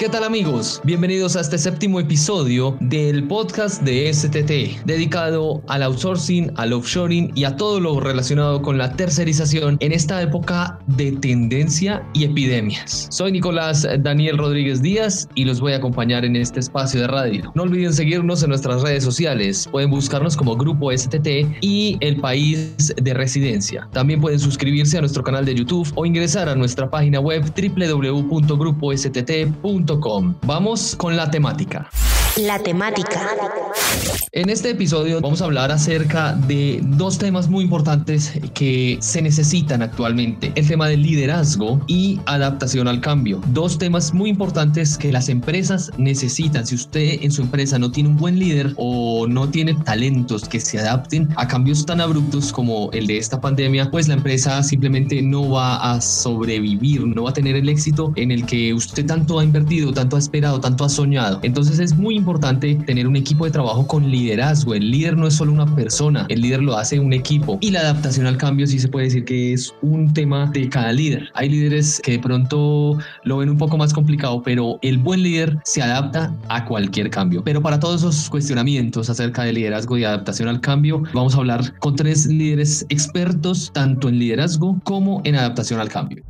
¿Qué tal amigos? Bienvenidos a este séptimo episodio del podcast de STT, dedicado al outsourcing, al offshoring y a todo lo relacionado con la tercerización en esta época de tendencia y epidemias. Soy Nicolás Daniel Rodríguez Díaz y los voy a acompañar en este espacio de radio. No olviden seguirnos en nuestras redes sociales, pueden buscarnos como Grupo STT y El País de Residencia. También pueden suscribirse a nuestro canal de YouTube o ingresar a nuestra página web www.grupostt.com Vamos con la temática. La temática. En este episodio vamos a hablar acerca de dos temas muy importantes que se necesitan actualmente. El tema del liderazgo y adaptación al cambio. Dos temas muy importantes que las empresas necesitan. Si usted en su empresa no tiene un buen líder o no tiene talentos que se adapten a cambios tan abruptos como el de esta pandemia, pues la empresa simplemente no va a sobrevivir, no va a tener el éxito en el que usted tanto ha invertido, tanto ha esperado, tanto ha soñado. Entonces es muy importante tener un equipo de trabajo con liderazgo. El líder no es solo una persona, el líder lo hace un equipo. Y la adaptación al cambio sí se puede decir que es un tema de cada líder. Hay líderes que de pronto lo ven un poco más complicado, pero el buen líder se adapta a cualquier cambio. Pero para todos esos cuestionamientos acerca de liderazgo y adaptación al cambio, vamos a hablar con tres líderes expertos tanto en liderazgo como en adaptación al cambio.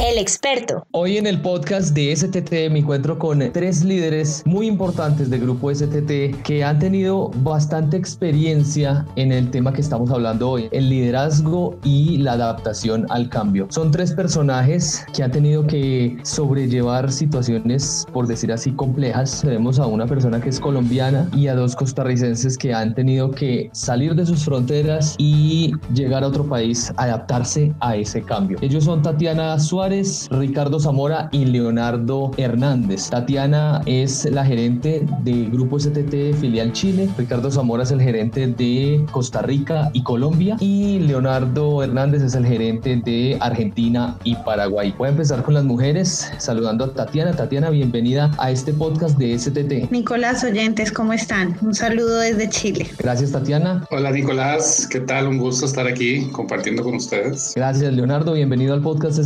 El experto. Hoy en el podcast de STT me encuentro con tres líderes muy importantes del grupo STT que han tenido bastante experiencia en el tema que estamos hablando hoy, el liderazgo y la adaptación al cambio. Son tres personajes que han tenido que sobrellevar situaciones, por decir así, complejas. Tenemos a una persona que es colombiana y a dos costarricenses que han tenido que salir de sus fronteras y llegar a otro país, adaptarse a ese cambio. Ellos son Tatiana Suárez Ricardo Zamora y Leonardo Hernández. Tatiana es la gerente del Grupo STT Filial Chile, Ricardo Zamora es el gerente de Costa Rica y Colombia y Leonardo Hernández es el gerente de Argentina y Paraguay. Voy a empezar con las mujeres, saludando a Tatiana. Tatiana, bienvenida a este podcast de STT. Nicolás, oyentes, ¿cómo están? Un saludo desde Chile. Gracias, Tatiana. Hola, Nicolás, ¿qué tal? Un gusto estar aquí compartiendo con ustedes. Gracias, Leonardo. Bienvenido al podcast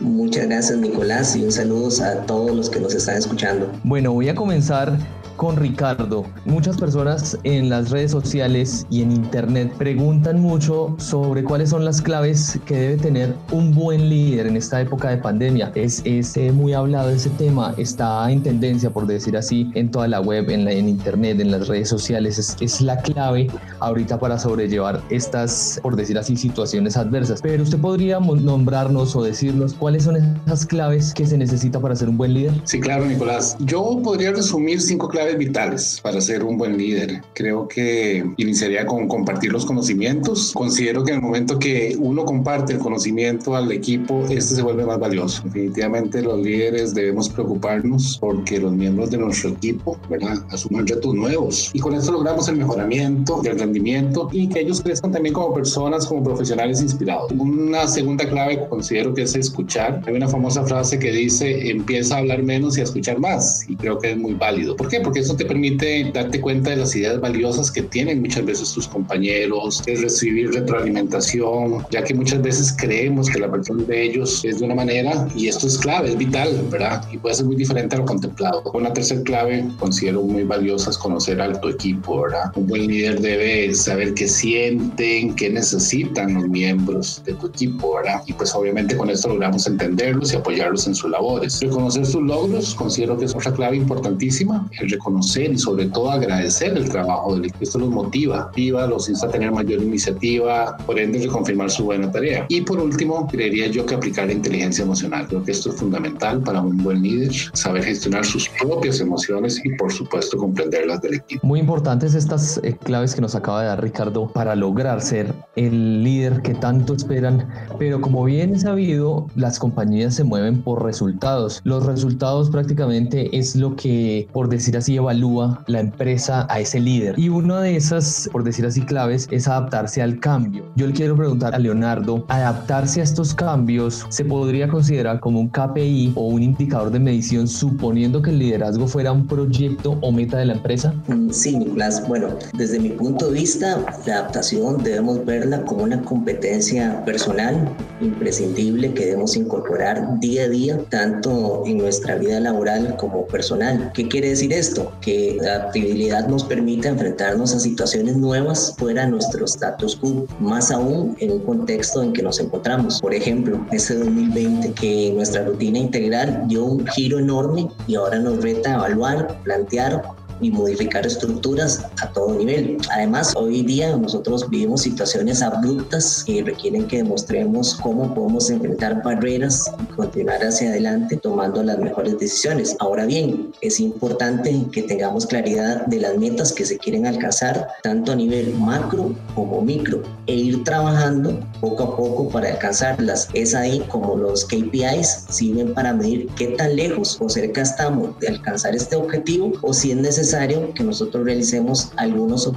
Muchas gracias Nicolás y un saludo a todos los que nos están escuchando. Bueno, voy a comenzar con Ricardo. Muchas personas en las redes sociales y en internet preguntan mucho sobre cuáles son las claves que debe tener un buen líder en esta época de pandemia. Es, es muy hablado ese tema, está en tendencia, por decir así, en toda la web, en, la, internet, en las redes sociales. Es, es la clave ahorita para sobrellevar estas, por decir así, situaciones adversas. Pero usted podría nombrarnos o decirnos cuáles son esas claves que se necesita para ser un buen líder. Sí, claro, Nicolás. Yo podría resumir cinco claves vitales para ser un buen líder. Creo que iniciaría con compartir los conocimientos. Considero que en el momento que uno comparte el conocimiento al equipo, este se vuelve más valioso. Definitivamente los líderes debemos preocuparnos porque los miembros de nuestro equipo, ¿verdad? Asuman retos nuevos y con esto logramos el mejoramiento del rendimiento y que ellos crezcan también como personas, como profesionales inspirados. Una segunda clave que considero que es escuchar. Hay una famosa frase que dice empieza a hablar menos y a escuchar más y creo que es muy válido. ¿Por qué? Porque eso te permite darte cuenta de las ideas valiosas que tienen muchas veces tus compañeros, es recibir retroalimentación, ya que muchas veces creemos que la versión de ellos es de una manera y esto es clave, es vital, ¿verdad? Y puede ser muy diferente a lo contemplado. Una tercera clave considero muy valiosa es conocer a tu equipo, ¿verdad? Un buen líder debe saber qué sienten, qué necesitan los miembros de tu equipo, ¿verdad? Y pues obviamente con esto logramos entenderlos y apoyarlos en sus labores. Reconocer sus logros considero que es otra clave importantísima, el reconocer conocer y sobre todo agradecer el trabajo del equipo. Esto los motiva, los insta a tener mayor iniciativa, por ende reconfirmar su buena tarea. Y por último, creería yo que aplicar la inteligencia emocional. Creo que esto es fundamental para un buen líder, saber gestionar sus propias emociones y por supuesto comprenderlas del equipo. Muy importantes estas eh, claves que nos acaba de dar Ricardo para lograr ser el líder que tanto esperan, pero como bien sabido, las compañías se mueven por resultados. Los resultados prácticamente es lo que, por decir así, evalúa la empresa a ese líder. Y una de esas, por decir así, claves es adaptarse al cambio. Yo le quiero preguntar a Leonardo, ¿adaptarse a estos cambios se podría considerar como un KPI o un indicador de medición suponiendo que el liderazgo fuera un proyecto o meta de la empresa? Mm, sí, Nicolás. Bueno, desde mi punto de vista, la adaptación debemos verla como una competencia personal imprescindible que debemos incorporar día a día, tanto en nuestra vida laboral como personal. ¿Qué quiere decir esto? Que la adaptabilidad nos permite enfrentarnos a situaciones nuevas fuera de nuestro status quo, más aún en un contexto en que nos encontramos. Por ejemplo, ese 2020 que nuestra rutina integral dio un giro enorme y ahora nos reta a evaluar, plantear y modificar estructuras a todo nivel. Además, hoy día nosotros vivimos situaciones abruptas que requieren que demostremos cómo podemos enfrentar barreras y continuar hacia adelante tomando las mejores decisiones. Ahora bien, es importante que tengamos claridad de las metas que se quieren alcanzar tanto a nivel macro como micro e ir trabajando poco a poco para alcanzarlas. Es ahí como los KPIs sirven para medir qué tan lejos o cerca estamos de alcanzar este objetivo o si es necesario que nosotros realicemos algunos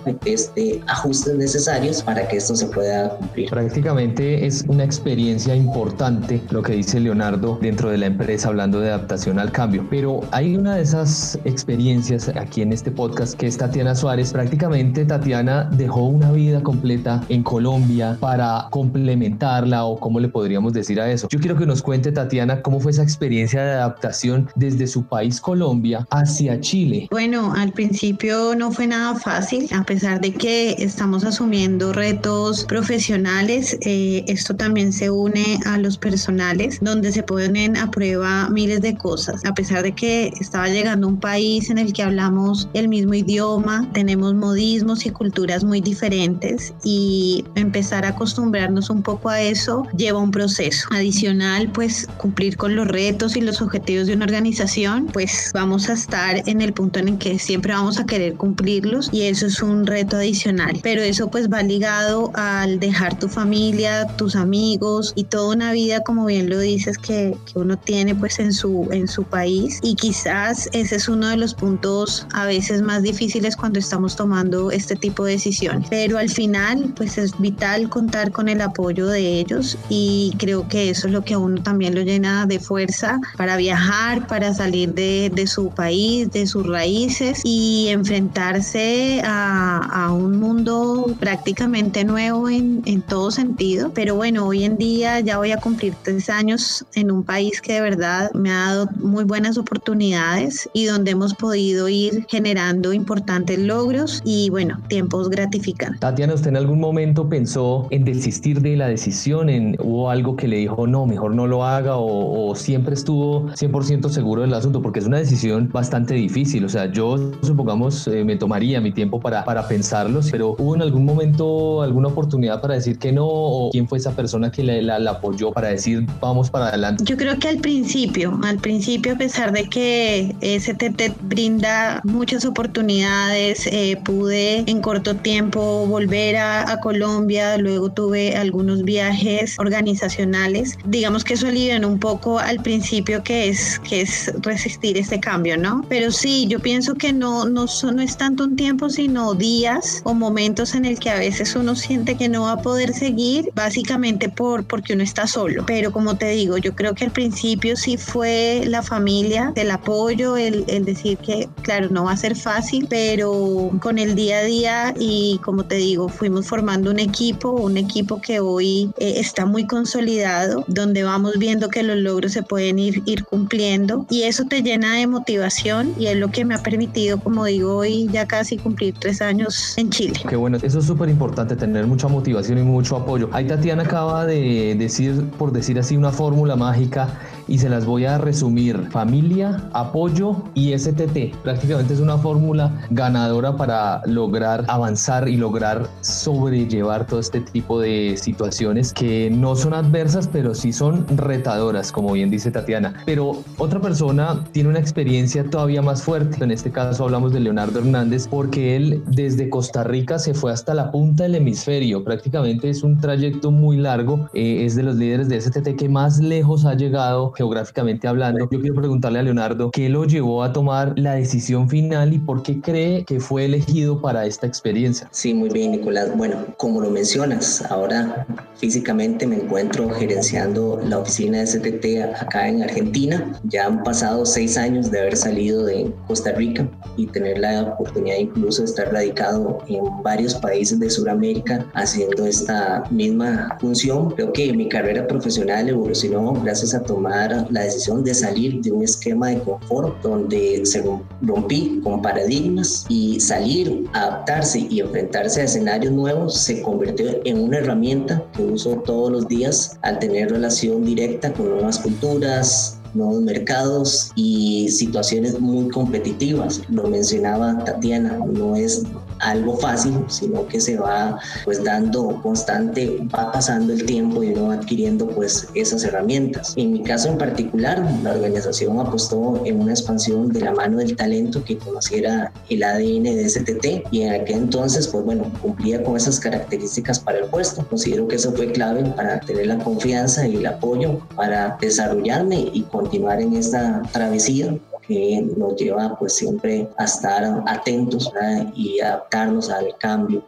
de ajustes necesarios para que esto se pueda cumplir. Prácticamente es una experiencia importante lo que dice Leonardo dentro de la empresa hablando de adaptación al cambio, pero hay una de esas experiencias aquí en este podcast que es Tatiana Suárez. Prácticamente Tatiana dejó una vida completa en Colombia para complementarla o cómo le podríamos decir a eso. Yo quiero que nos cuente Tatiana cómo fue esa experiencia de adaptación desde su país Colombia hacia Chile. Bueno, al principio no fue nada fácil, a pesar de que estamos asumiendo retos profesionales, eh, esto también se une a los personales, donde se ponen a prueba miles de cosas. A pesar de que estaba llegando a un país en el que hablamos el mismo idioma, tenemos modismos y culturas muy diferentes y empezar a acostumbrarnos un poco a eso lleva un proceso. Adicional, pues cumplir con los retos y los objetivos de una organización, pues vamos a estar en el punto en el que siempre vamos a querer cumplirlos y eso es un reto adicional. Pero eso pues va ligado al dejar tu familia, tus amigos y toda una vida, como bien lo dices, que, que uno tiene pues en su, en su país. Y quizás ese es uno de los puntos a veces más difíciles cuando estamos tomando este tipo de decisiones. Pero al final pues es vital contar con el apoyo de ellos y creo que eso es lo que a uno también lo llena de fuerza para viajar, para salir de, de su país, de sus raíces y enfrentarse a, a un mundo prácticamente nuevo en, en, todo sentido. Pero bueno, hoy en día ya voy a cumplir tres años en un país que de verdad me ha dado muy buenas oportunidades y donde hemos podido ir generando importantes logros y bueno, tiempos gratificantes. Tatiana, ¿usted en algún momento pensó en desistir de la decisión? En, ¿Hubo algo que le dijo, no, mejor no lo haga o, o siempre estuvo 100% seguro del asunto? Porque es una decisión bastante difícil. O sea, yo supongamos, eh, me tomaría mi tiempo para, para pensarlos, pero ¿hubo en algún momento alguna oportunidad para decir que no? ¿O quién fue esa persona que la, la, apoyó para decir vamos para adelante? Yo creo que al principio, al principio, a pesar de que STT brinda muchas oportunidades, eh, pude en corto tiempo volver a, a, Colombia, luego tuve algunos viajes organizacionales. Digamos que eso alivian un poco al principio que es, que es resistir este cambio, ¿no? Pero sí, yo pienso que no, no, no es tanto un tiempo, sino días o momentos en el que a veces uno siente que no va a poder seguir, básicamente por, porque uno está solo. Pero como te digo, yo creo que al principio sí fue la familia, el apoyo, el, el decir que, claro, no va a ser fácil, pero con el día a día y como te digo, fuimos formando un equipo, un equipo que hoy eh, está muy consolidado, donde vamos viendo que los logros se pueden ir, ir cumpliendo y eso te llena de motivación y es lo que me ha permitido como digo hoy, ya casi cumplir tres años en Chile. Qué bueno, eso es súper importante, tener mucha motivación y mucho apoyo. Ahí Tatiana acaba de decir, por decir así, una fórmula mágica y se las voy a resumir. Familia, apoyo y STT. Prácticamente es una fórmula ganadora para lograr avanzar y lograr sobrellevar todo este tipo de situaciones que no son adversas, pero sí son retadoras, como bien dice Tatiana. Pero otra persona tiene una experiencia todavía más fuerte, en este caso caso hablamos de Leonardo Hernández, porque él desde Costa Rica se fue hasta la punta del hemisferio, prácticamente es un trayecto muy largo, eh, es de los líderes de STT que más lejos ha llegado geográficamente hablando. Yo quiero preguntarle a Leonardo qué lo llevó a tomar la decisión final y por qué cree que fue elegido para esta experiencia. Sí, muy bien, Nicolás. Bueno, como lo mencionas, ahora físicamente me encuentro gerenciando la oficina de STT acá en Argentina. Ya han pasado seis años de haber salido de Costa Rica y tener la oportunidad incluso de estar radicado en varios países de Sudamérica haciendo esta misma función. Creo que mi carrera profesional evolucionó gracias a tomar la decisión de salir de un esquema de confort donde se rompí con paradigmas y salir, adaptarse y enfrentarse a escenarios nuevos se convirtió en una herramienta que uso todos los días al tener relación directa con nuevas culturas, nuevos mercados y situaciones muy competitivas. Lo mencionaba Tatiana, no es algo fácil, sino que se va pues dando constante, va pasando el tiempo y uno va adquiriendo pues esas herramientas. En mi caso en particular, la organización apostó en una expansión de la mano del talento que conociera el ADN de STT y en aquel entonces pues bueno, cumplía con esas características para el puesto. Considero que eso fue clave para tener la confianza y el apoyo para desarrollarme y continuar en esta travesía que nos lleva pues siempre a estar atentos y adaptarnos al cambio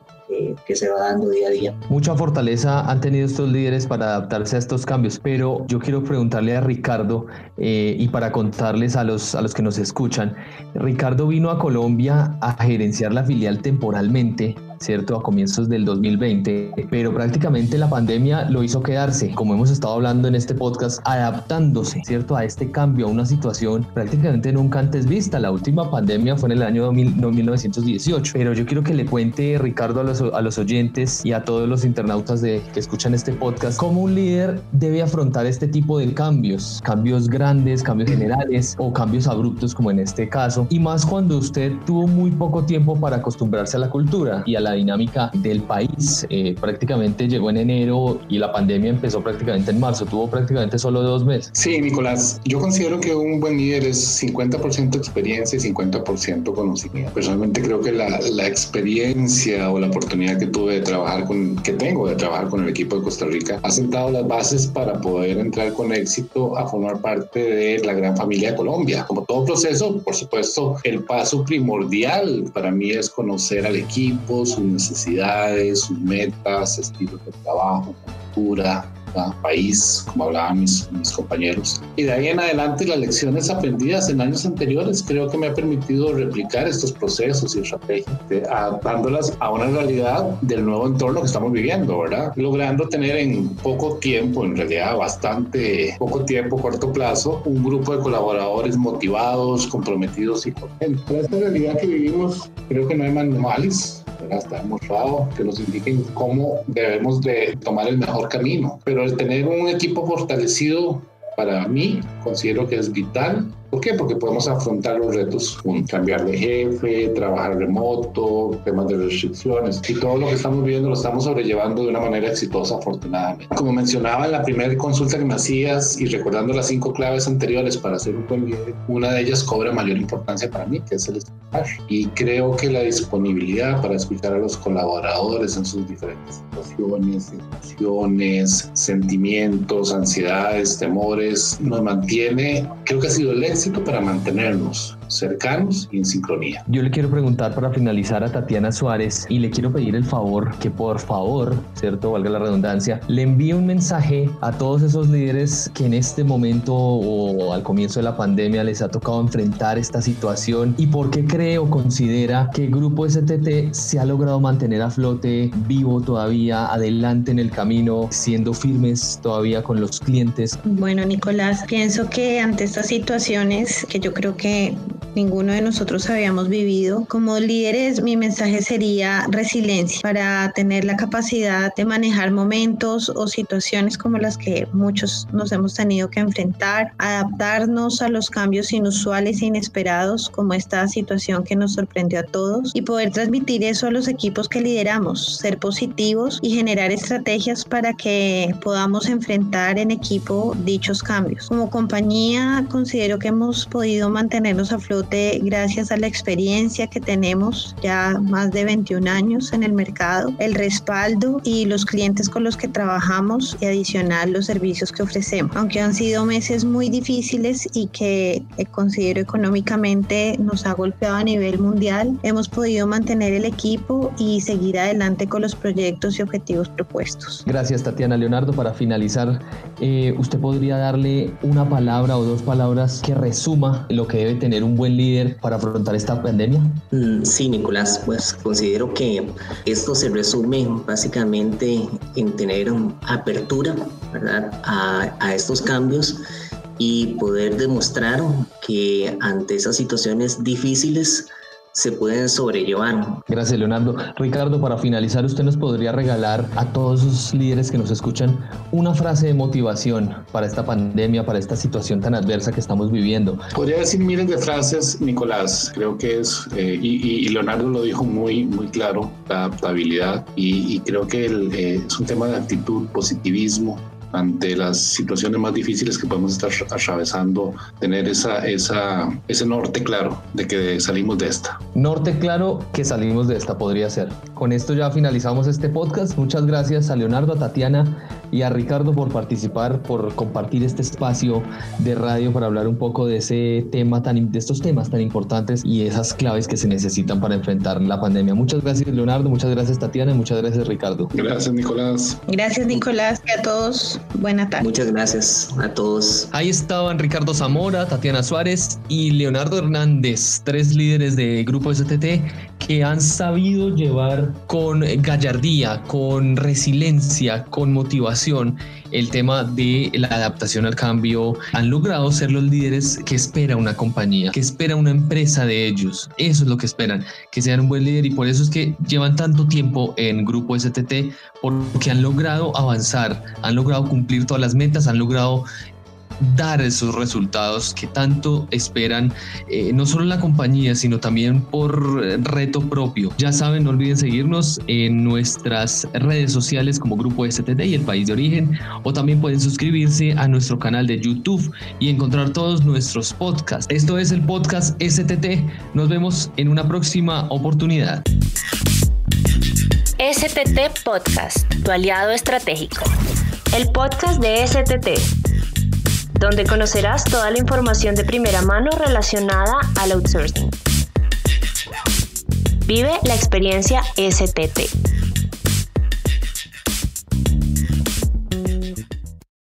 que, se va dando día a día. Mucha fortaleza han tenido estos líderes para adaptarse a estos cambios, pero yo quiero preguntarle a Ricardo eh, y para contarles a los, a los que nos escuchan, Ricardo vino a Colombia a gerenciar la filial temporalmente ¿cierto? A comienzos del 2020, pero prácticamente la pandemia lo hizo quedarse, como hemos estado hablando en este podcast, adaptándose, ¿cierto? A este cambio, a una situación prácticamente nunca antes vista. La última pandemia fue en el año 1918, pero yo quiero que le cuente, Ricardo, a los, a los oyentes y a todos los internautas de, que escuchan este podcast, cómo un líder debe afrontar este tipo de cambios, cambios grandes, cambios generales o cambios abruptos como en este caso, y más cuando usted tuvo muy poco tiempo para acostumbrarse a la cultura y a la dinámica del país. Eh, prácticamente llegó en enero y la pandemia empezó prácticamente en marzo, tuvo prácticamente solo dos meses. Sí, Nicolás, yo considero que un buen líder es 50% experiencia y 50% conocimiento. Personalmente creo que la, la, experiencia o la oportunidad que tuve de trabajar con, que tengo de trabajar con el equipo de Costa Rica, ha sentado las bases para poder entrar con éxito a formar parte de la gran familia de Colombia. Como todo proceso, por supuesto, el paso primordial para mí es conocer al equipo, sus necesidades, sus metas, estilos de trabajo, cultura, país, como hablaban mis, mis compañeros. Y de ahí en adelante las lecciones aprendidas en años anteriores creo que me ha permitido replicar estos procesos y estrategias, adaptándolas a una realidad del nuevo entorno que estamos viviendo, ¿verdad? Logrando tener en poco tiempo, en realidad bastante poco tiempo, corto plazo, un grupo de colaboradores motivados, comprometidos y contentes. Con esta realidad que vivimos, creo que no hay manuales, está demostrado que nos indiquen cómo debemos de tomar el mejor camino. Pero el tener un equipo fortalecido para mí considero que es vital ¿Por qué? Porque podemos afrontar los retos cambiar de jefe, trabajar remoto, temas de restricciones y todo lo que estamos viendo lo estamos sobrellevando de una manera exitosa afortunadamente. Como mencionaba en la primera consulta que me hacías y recordando las cinco claves anteriores para hacer un buen líder, una de ellas cobra mayor importancia para mí, que es el escuchar. Y creo que la disponibilidad para escuchar a los colaboradores en sus diferentes situaciones, emociones, sentimientos, ansiedades, temores, nos mantiene, creo que ha sido el éxito para mantenernos cercanos y en sincronía. Yo le quiero preguntar para finalizar a Tatiana Suárez y le quiero pedir el favor que por favor, ¿cierto? Valga la redundancia, le envíe un mensaje a todos esos líderes que en este momento o al comienzo de la pandemia les ha tocado enfrentar esta situación y por qué cree o considera que el Grupo STT se ha logrado mantener a flote, vivo todavía, adelante en el camino, siendo firmes todavía con los clientes. Bueno, Nicolás, pienso que ante estas situaciones que yo creo que ninguno de nosotros habíamos vivido. Como líderes, mi mensaje sería resiliencia para tener la capacidad de manejar momentos o situaciones como las que muchos nos hemos tenido que enfrentar, adaptarnos a los cambios inusuales e inesperados como esta situación que nos sorprendió a todos y poder transmitir eso a los equipos que lideramos, ser positivos y generar estrategias para que podamos enfrentar en equipo dichos cambios. Como compañía, considero que hemos podido mantenernos a flote gracias a la experiencia que tenemos ya más de 21 años en el mercado, el respaldo y los clientes con los que trabajamos y adicional los servicios que ofrecemos. Aunque han sido meses muy difíciles y que eh, considero económicamente nos ha golpeado a nivel mundial, hemos podido mantener el equipo y seguir adelante con los proyectos y objetivos propuestos. Gracias Tatiana Leonardo. Para finalizar, eh, ¿usted podría darle una palabra o dos palabras que resuma lo que debe tener un buen líder para afrontar esta pandemia? Mm, sí, Nicolás, pues considero que esto se resume básicamente en tener apertura ¿verdad? A, a estos cambios y poder demostrar que ante esas situaciones difíciles se pueden sobrellevar. Gracias, Leonardo. Ricardo, para finalizar, ¿usted nos podría regalar a todos los líderes que nos escuchan una frase de motivación para esta pandemia, para esta situación tan adversa que estamos viviendo? Podría decir miles de frases, Nicolás. Creo que es, eh, y, Leonardo lo dijo muy, muy claro, la adaptabilidad. Y, creo que eh, es un tema de actitud, positivismo, ante las situaciones más difíciles que podemos estar atravesando, tener esa, esa, ese norte claro de que salimos de esta. Norte claro que salimos de esta podría ser. Con esto ya finalizamos este podcast. Muchas gracias a Leonardo, a Tatiana y a Ricardo por participar, por compartir este espacio de radio para hablar un poco de ese tema tan, de estos temas tan importantes y esas claves que se necesitan para enfrentar la pandemia. Muchas gracias Leonardo, muchas gracias Tatiana y muchas gracias Ricardo. Gracias Nicolás. Gracias Nicolás y a todos. Buena tarde. Muchas gracias a todos. Ahí estaban Ricardo Zamora, Tatiana Suárez y Leonardo Hernández, tres líderes de Grupo STT que han sabido llevar con gallardía, con resiliencia, con motivación el tema de la adaptación al cambio. Han logrado ser los líderes que espera una compañía, que espera una empresa de ellos. Eso es lo que esperan, que sean un buen líder y por eso es que llevan tanto tiempo en Grupo STT, porque han logrado avanzar, han logrado cumplir todas las metas, han logrado dar esos resultados que tanto esperan eh, no solo la compañía, sino también por reto propio. Ya saben, no olviden seguirnos en nuestras redes sociales como Grupo STT y el país de origen, o también pueden suscribirse a nuestro canal de YouTube y encontrar todos nuestros podcasts. Esto es el podcast STT. Nos vemos en una próxima oportunidad. STT Podcast, tu aliado estratégico. El podcast de STT donde conocerás toda la información de primera mano relacionada al outsourcing. Vive la experiencia STT.